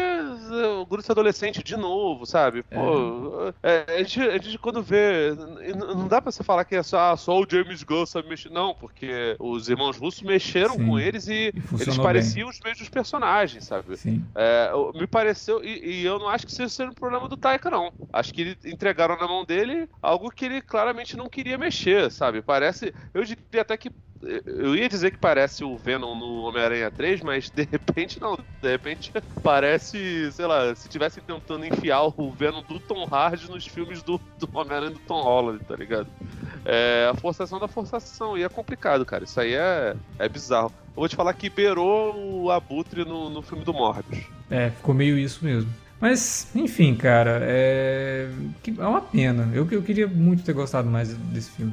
é, o Groot adolescente de novo, sabe? Pô, é, a, gente, a gente quando vê. Não dá pra você falar que é só, ah, só o James Gunn sabe mexer. Não, porque os irmãos russos mexeram Sim. com eles e, E eles bem. pareciam os mesmos personagens, sabe? Sim. É, me pareceu, e, e eu não acho que seja sendo um problema do Taika, não. Acho que ele entregaram na mão dele algo que ele claramente não queria mexer, sabe? Parece. Eu diria até que. Eu ia dizer que parece o Venom no Homem-Aranha 3, mas de repente não. De repente parece, sei lá, se tivesse tentando enfiar o Venom do Tom Hardy nos filmes do, do Homem-Aranha do Tom Holland, tá ligado? É a forçação da forçação. E é complicado, cara. Isso aí é, é bizarro. Eu vou te falar que beirou o Abutre no, no filme do Morbius. É, ficou meio isso mesmo. Mas, enfim, cara, é, é uma pena. Eu, eu queria muito ter gostado mais desse filme.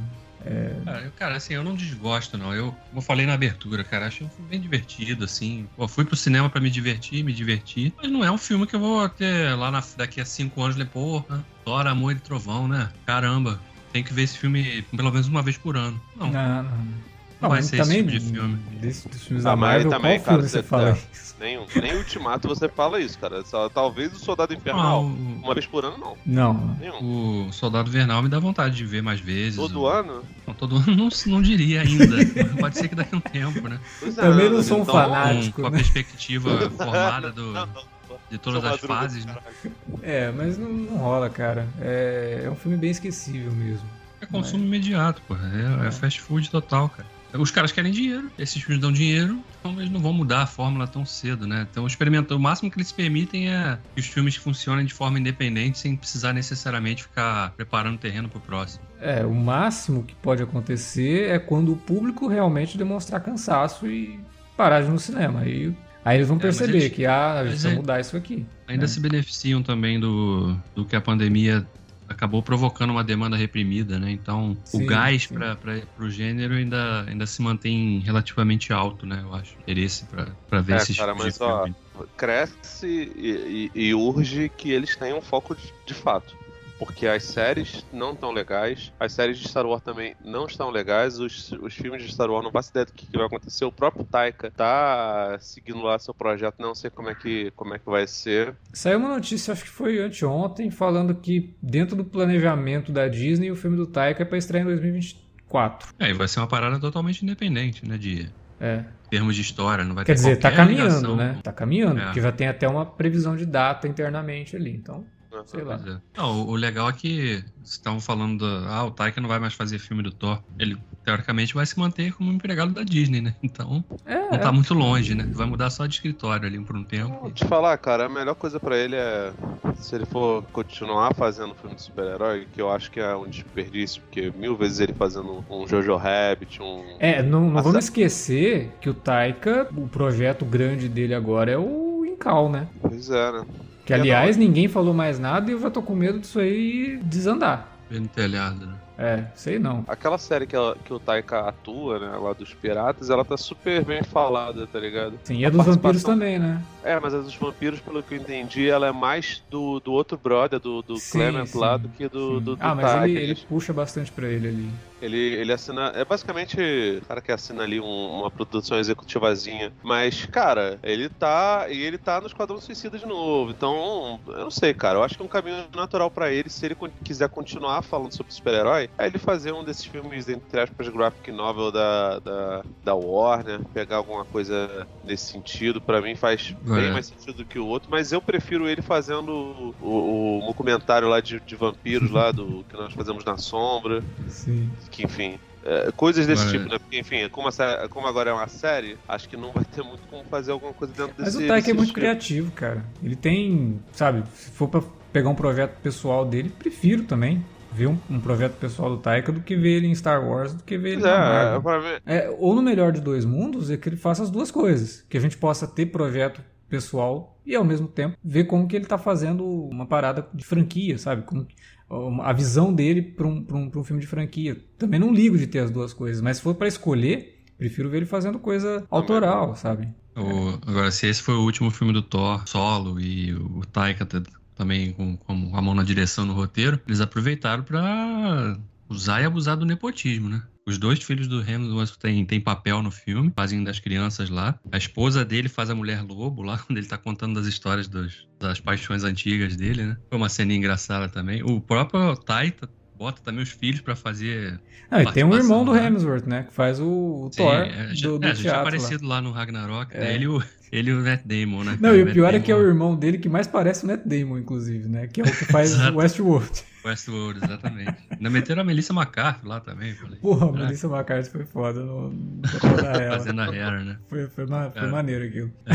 Cara, eu, cara, assim, eu não desgosto, não. Eu, como eu falei na abertura, cara, achei um filme bem divertido, assim. Pô, fui pro cinema pra me divertir, me divertir. Mas não é um filme que eu vou ter lá na- daqui a cinco anos, ler, porra, Thor, Amor e Trovão, né? Caramba, tem que ver esse filme pelo menos uma vez por ano. Não, Não, não. Não vai mas ser esse tipo de filme. Desses dos filmes Ah, da mas Marvel, também, qual cara, filme você fala tá- isso? Nem, nem Ultimato você fala isso, cara. Só, talvez o Soldado Ah, Infernal. o, Uma vez por ano, não. Não. Nenhum. o Soldado Vernal me dá vontade de ver mais vezes. Todo O- ano? Não, todo ano não, não diria ainda. Pode ser que daqui a um tempo, né? Dois Também não sou um então- fanático. Com, com a né? perspectiva formada do, Não, de todas as fases, né? É, mas não, não rola, cara. É, é um filme bem esquecível mesmo. É consumo imediato, porra. É, é fast food total, cara. Os caras querem dinheiro, esses filmes dão dinheiro, então eles não vão mudar a fórmula tão cedo, né? Então experimentam. O máximo que eles permitem é que os filmes funcionem de forma independente, sem precisar necessariamente ficar preparando terreno pro próximo. É, o máximo que pode acontecer é quando o público realmente demonstrar cansaço e parar de ir no cinema. Aí, aí eles vão É, perceber eles- que ah, a gente precisa é- mudar isso aqui. Ainda É. se beneficiam também do, do que a pandemia acabou provocando uma demanda reprimida, né? Então Sim, o gás para o gênero ainda, ainda se mantém relativamente alto, né? Eu acho. Interesse pra ver É, esses cara, mas, ó. Cresce e, e- e urge que eles tenham foco de, de fato. Porque as séries não estão legais, as séries de Star Wars também não estão legais, os, os filmes de Star Wars não faço ideia do que, que vai acontecer. O próprio Taika tá seguindo lá seu projeto, não sei como é que, como é que vai ser. Saiu uma notícia, acho que foi anteontem, falando que dentro do planejamento da Disney, o filme do Taika é pra estrear em 2024. É, e vai ser uma parada totalmente independente, né? De É. termos de história, não vai Quer ter dizer, tá caminhando, ligação né? Tá caminhando, É. porque já tem até uma previsão de data internamente ali. Então, sei lá. Pois é. Não, o- legal é que vocês estavam falando, do, ah, o Taika não vai mais fazer filme do Thor. Ele, teoricamente, vai se manter como empregado da Disney, né? Então, É, não tá muito longe, né? Vai mudar só de escritório ali por um tempo. Vou te falar, cara, a melhor coisa pra ele é se ele for continuar fazendo filme de super-herói, que eu acho que é um desperdício, porque mil vezes ele fazendo um Jojo Rabbit, um. É, não, não Mas vamos esquecer que o Taika, o projeto grande dele agora é o Incal, né? Pois é, né? Que aliás ninguém falou mais nada e eu já tô com medo disso aí desandar. Vendo telhado, né? É, sei não. Aquela série que, ela- que o Taika atua, né, lá dos piratas, ela tá super bem falada, tá ligado? Sim, e a A dos vampiros também, né? É, mas a dos vampiros, pelo que eu entendi, ela é mais do, do outro brother, do, do Sim, Clement sim, lá, do que do, Sim. do, do ah, mas Taika. ele, ele puxa bastante pra ele ali. Ele, ele assina. É basicamente o cara que assina ali um- uma produção executivazinha. Mas, cara, ele tá. E ele tá no Esquadrão Suicida de novo. Então, eu não sei, cara. Eu acho que é um caminho natural pra ele, se ele quiser continuar falando sobre super-herói, é ele fazer um desses filmes, entre aspas, graphic novel da, da, da Warner, pegar alguma coisa nesse sentido. Pra mim faz bem É. mais sentido do que o outro. Mas eu prefiro ele fazendo o, o, o documentário lá de, de vampiros lá, do que nós fazemos na sombra Sim. Que enfim. é, coisas desse tipo, né? Porque, enfim, como, a sé- como agora é uma série, acho que não vai ter muito como fazer alguma coisa dentro Mas desse o Taika é muito estilo. criativo, cara. Ele tem, sabe, se for pra pegar um projeto pessoal dele, prefiro também ver um, um projeto pessoal do Taika do que ver ele em Star Wars, do que ver ele Pois na é, é, Marvel. pra mim, É, ou no melhor de dois mundos é que ele faça as duas coisas. Que a gente possa ter projeto pessoal e ao mesmo tempo ver como que ele tá fazendo uma parada de franquia, sabe? Como, a visão dele para um, pra um, pra um filme de franquia. Também não ligo de ter as duas coisas, mas se for para escolher, prefiro ver ele fazendo coisa autoral, sabe? O- agora, se esse foi o último filme do Thor solo e o Taika tá- também com, com a mão na direção no roteiro, eles aproveitaram pra usar e abusar do nepotismo, né? Os dois filhos do Hemsworth têm, têm papel no filme, fazem das crianças lá. A esposa dele faz a mulher lobo lá, quando ele tá contando das histórias dos- das paixões antigas dele, né? Foi uma cena engraçada também. O próprio Taika bota também os filhos pra fazer Ah, e tem um irmão do? Hemsworth, né? Que faz o, o Sim, Thor é, já, do, do é, já teatro lá. aparecido lá. no Ragnarok. É. né? Ele, o, ele e o Matt Damon, né? Não, e o Matt pior é que é o Damon, irmão dele que mais parece o Matt Damon, inclusive, né? Que é o que faz o Westworld. Westworld, exatamente. Ainda meteram a Melissa McCarthy lá também. Falei, Porra, a. Melissa McCarthy foi foda papel da ela. fazendo a Hera, né? Foi, foi, ma- foi É. maneiro aquilo. É,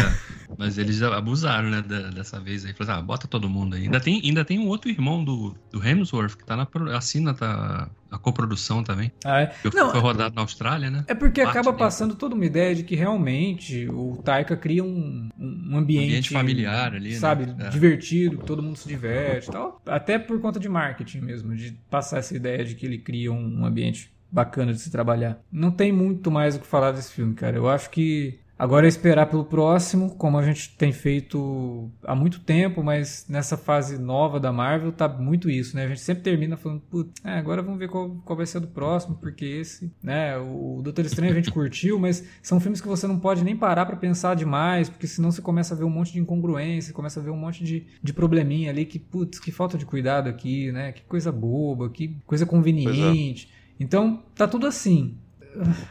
mas eles abusaram, né, dessa vez aí. Falaram, ah, bota todo mundo aí. Ainda tem, ainda tem um outro irmão do, do Hemsworth que tá na, assina tá, a coprodução também. Ah, é. Não, foi rodado na Austrália, né? É porque Parte acaba dele. passando toda uma ideia de que realmente o Taika cria um, um ambiente, Ambiente familiar ali, né? sabe, É. divertido, que todo mundo se diverte e tal. Até por conta de marketing mesmo, de passar essa ideia de que ele cria um ambiente bacana de se trabalhar. Não tem muito mais o que falar desse filme, cara. Eu acho que agora é esperar pelo próximo, como a gente tem feito há muito tempo, mas nessa fase nova da Marvel tá muito isso, né? A gente sempre termina falando, putz, é, agora vamos ver qual, qual vai ser do próximo, porque esse, né? O Doutor Estranho a gente curtiu, mas são filmes que você não pode nem parar pra pensar demais, porque senão você começa a ver um monte de incongruência, começa a ver um monte de, de probleminha ali que, putz, que falta de cuidado aqui, né? Que coisa boba, que coisa conveniente. Então, tá tudo assim.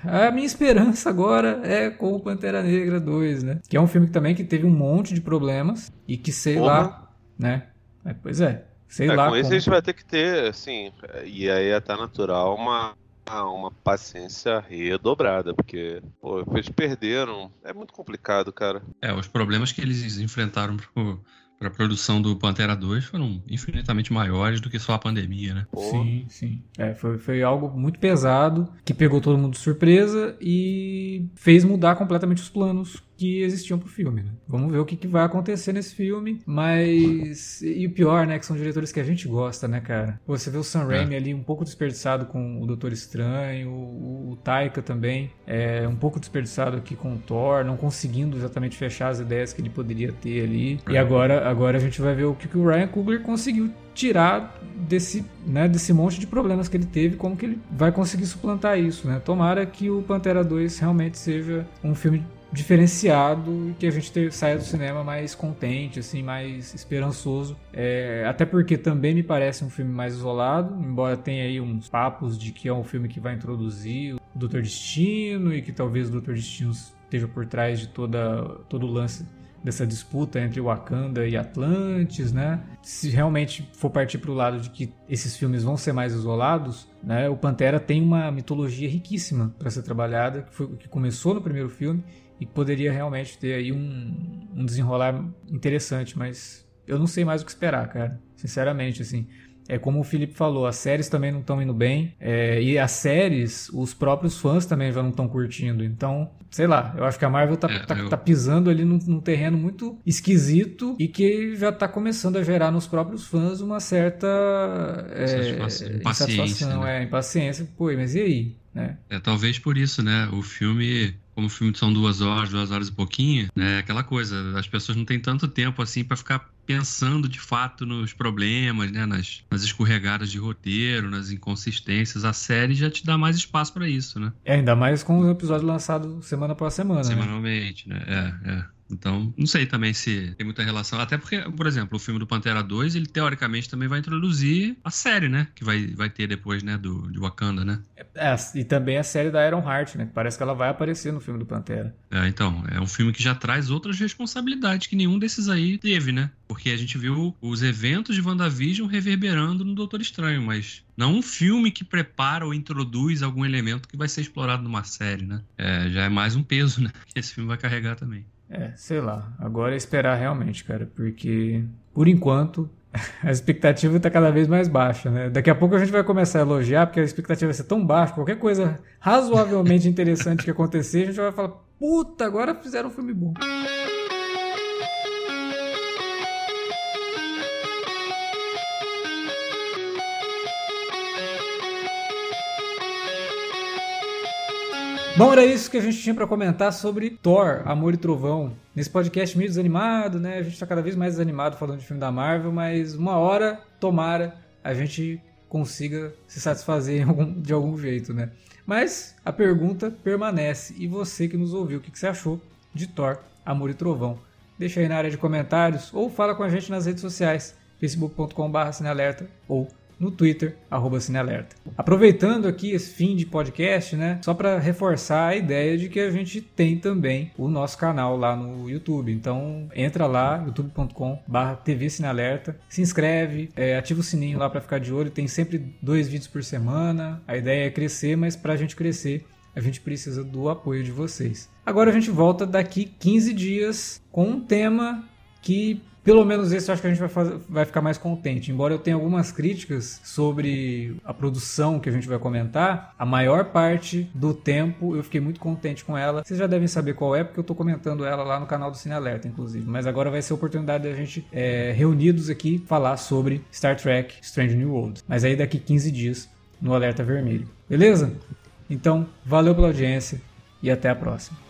A minha esperança agora é com o Pantera Negra 2, né? Que é um filme que também que teve um monte de problemas e que sei Porra. lá, né? É, pois é, sei É, lá. com esse como- a gente vai ter que ter, assim, e aí é até natural, uma, uma paciência redobrada, porque, pô, eles perderam. É muito complicado, cara. É, os problemas que eles enfrentaram pro, pra produção do Pantera 2 foram infinitamente maiores do que só a pandemia, né? Sim, sim. É, foi, foi algo muito pesado que pegou todo mundo de surpresa e fez mudar completamente os planos que existiam pro filme. né? Vamos ver o que, que vai acontecer nesse filme, mas. E o pior, né? Que são diretores que a gente gosta, né, cara? Você vê o Sam Raimi ali um pouco desperdiçado com o Doutor Estranho, o, o Taika também, é um pouco desperdiçado aqui com o Thor, não conseguindo exatamente fechar as ideias que ele poderia ter ali. E É. agora, agora a gente vai ver o que, que o Ryan Coogler conseguiu tirar desse, né, desse monte de problemas que ele teve, como que ele vai conseguir suplantar isso, né? Tomara que o Pantera 2 realmente seja um filme diferenciado e que a gente saia do cinema mais contente, assim, mais esperançoso. É, até porque também me parece um filme mais isolado, embora tenha aí uns papos de que é um filme que vai introduzir o Doutor Destino e que talvez o Doutor Destino esteja por trás de toda, todo o lance dessa disputa entre Wakanda e Atlantis, né? Se realmente for partir para o lado de que esses filmes vão ser mais isolados, né? O Pantera tem uma mitologia riquíssima para ser trabalhada, que, foi, que começou no primeiro filme e poderia realmente ter aí um, um desenrolar interessante, mas eu não sei mais o que esperar, cara. Sinceramente, assim. É como o Felipe falou, as séries também não estão indo bem. É, e as séries, os próprios fãs também já não estão curtindo. Então, sei lá, eu acho que a Marvel tá, é, tá, eu... tá pisando ali num, num, terreno muito esquisito e que já tá começando a gerar nos próprios fãs uma certa é, insatisfação, né? é, impaciência. Pô, mas e aí? É. é, talvez por isso, né? O filme, como o filme são duas horas, duas horas e pouquinho, né? Aquela coisa, as pessoas não têm tanto tempo assim para ficar pensando de fato nos problemas, né? Nas, nas escorregadas de roteiro, nas inconsistências. A série já te dá mais espaço para isso, né? É, ainda mais com o episódio lançado semana após semana. Né? Semanalmente, né? né? É, é. Então, não sei também se tem muita relação. Até porque, por exemplo, o filme do Pantera 2, ele teoricamente também vai introduzir a série, né? Que vai, vai ter depois, né? Do, de Wakanda, né? É, e também a série da Iron Heart, né? Parece que ela vai aparecer no filme do Pantera. É, então. É um filme que já traz outras responsabilidades que nenhum desses aí teve, né? Porque a gente viu os eventos de WandaVision reverberando no Doutor Estranho, mas não um filme que prepara ou introduz algum elemento que vai ser explorado numa série, né? É, já é mais um peso, né? Que esse filme vai carregar também. É, sei lá. Agora é esperar realmente, cara, porque por enquanto a expectativa está cada vez mais baixa, né? Daqui a pouco a gente vai começar a elogiar, porque a expectativa vai ser tão baixa, qualquer coisa razoavelmente interessante que acontecer, a gente vai falar, puta, agora fizeram um filme bom. Bom, era isso que a gente tinha para comentar sobre Thor, Amor e Trovão. Nesse podcast meio desanimado, né? A gente tá cada vez mais desanimado falando de filme da Marvel, mas uma hora, tomara, a gente consiga se satisfazer de algum jeito, né? Mas a pergunta permanece. E você que nos ouviu, o que, que você achou de Thor, Amor e Trovão? Deixa aí na área de comentários ou fala com a gente nas redes sociais, facebook.com.br ou no Twitter, arroba Cinealerta. Aproveitando aqui esse fim de podcast, né? Só para reforçar a ideia de que a gente tem também o nosso canal lá no YouTube. Então entra lá, youtube.com TV Cinealerta, se inscreve, é, ativa o sininho lá para ficar de olho. Tem sempre dois vídeos por semana. A ideia é crescer, mas para a gente crescer, a gente precisa do apoio de vocês. Agora a gente volta daqui 15 dias com um tema que pelo menos esse eu acho que a gente vai, fazer, vai ficar mais contente. Embora eu tenha algumas críticas sobre a produção que a gente vai comentar, a maior parte do tempo eu fiquei muito contente com ela. Vocês já devem saber qual é, porque eu estou comentando ela lá no canal do Cine Alerta, inclusive. Mas agora vai ser a oportunidade da gente, é, reunidos aqui, falar sobre Star Trek Strange New World. Mas aí daqui 15 dias no Alerta Vermelho. Beleza? Então, valeu pela audiência e até a próxima.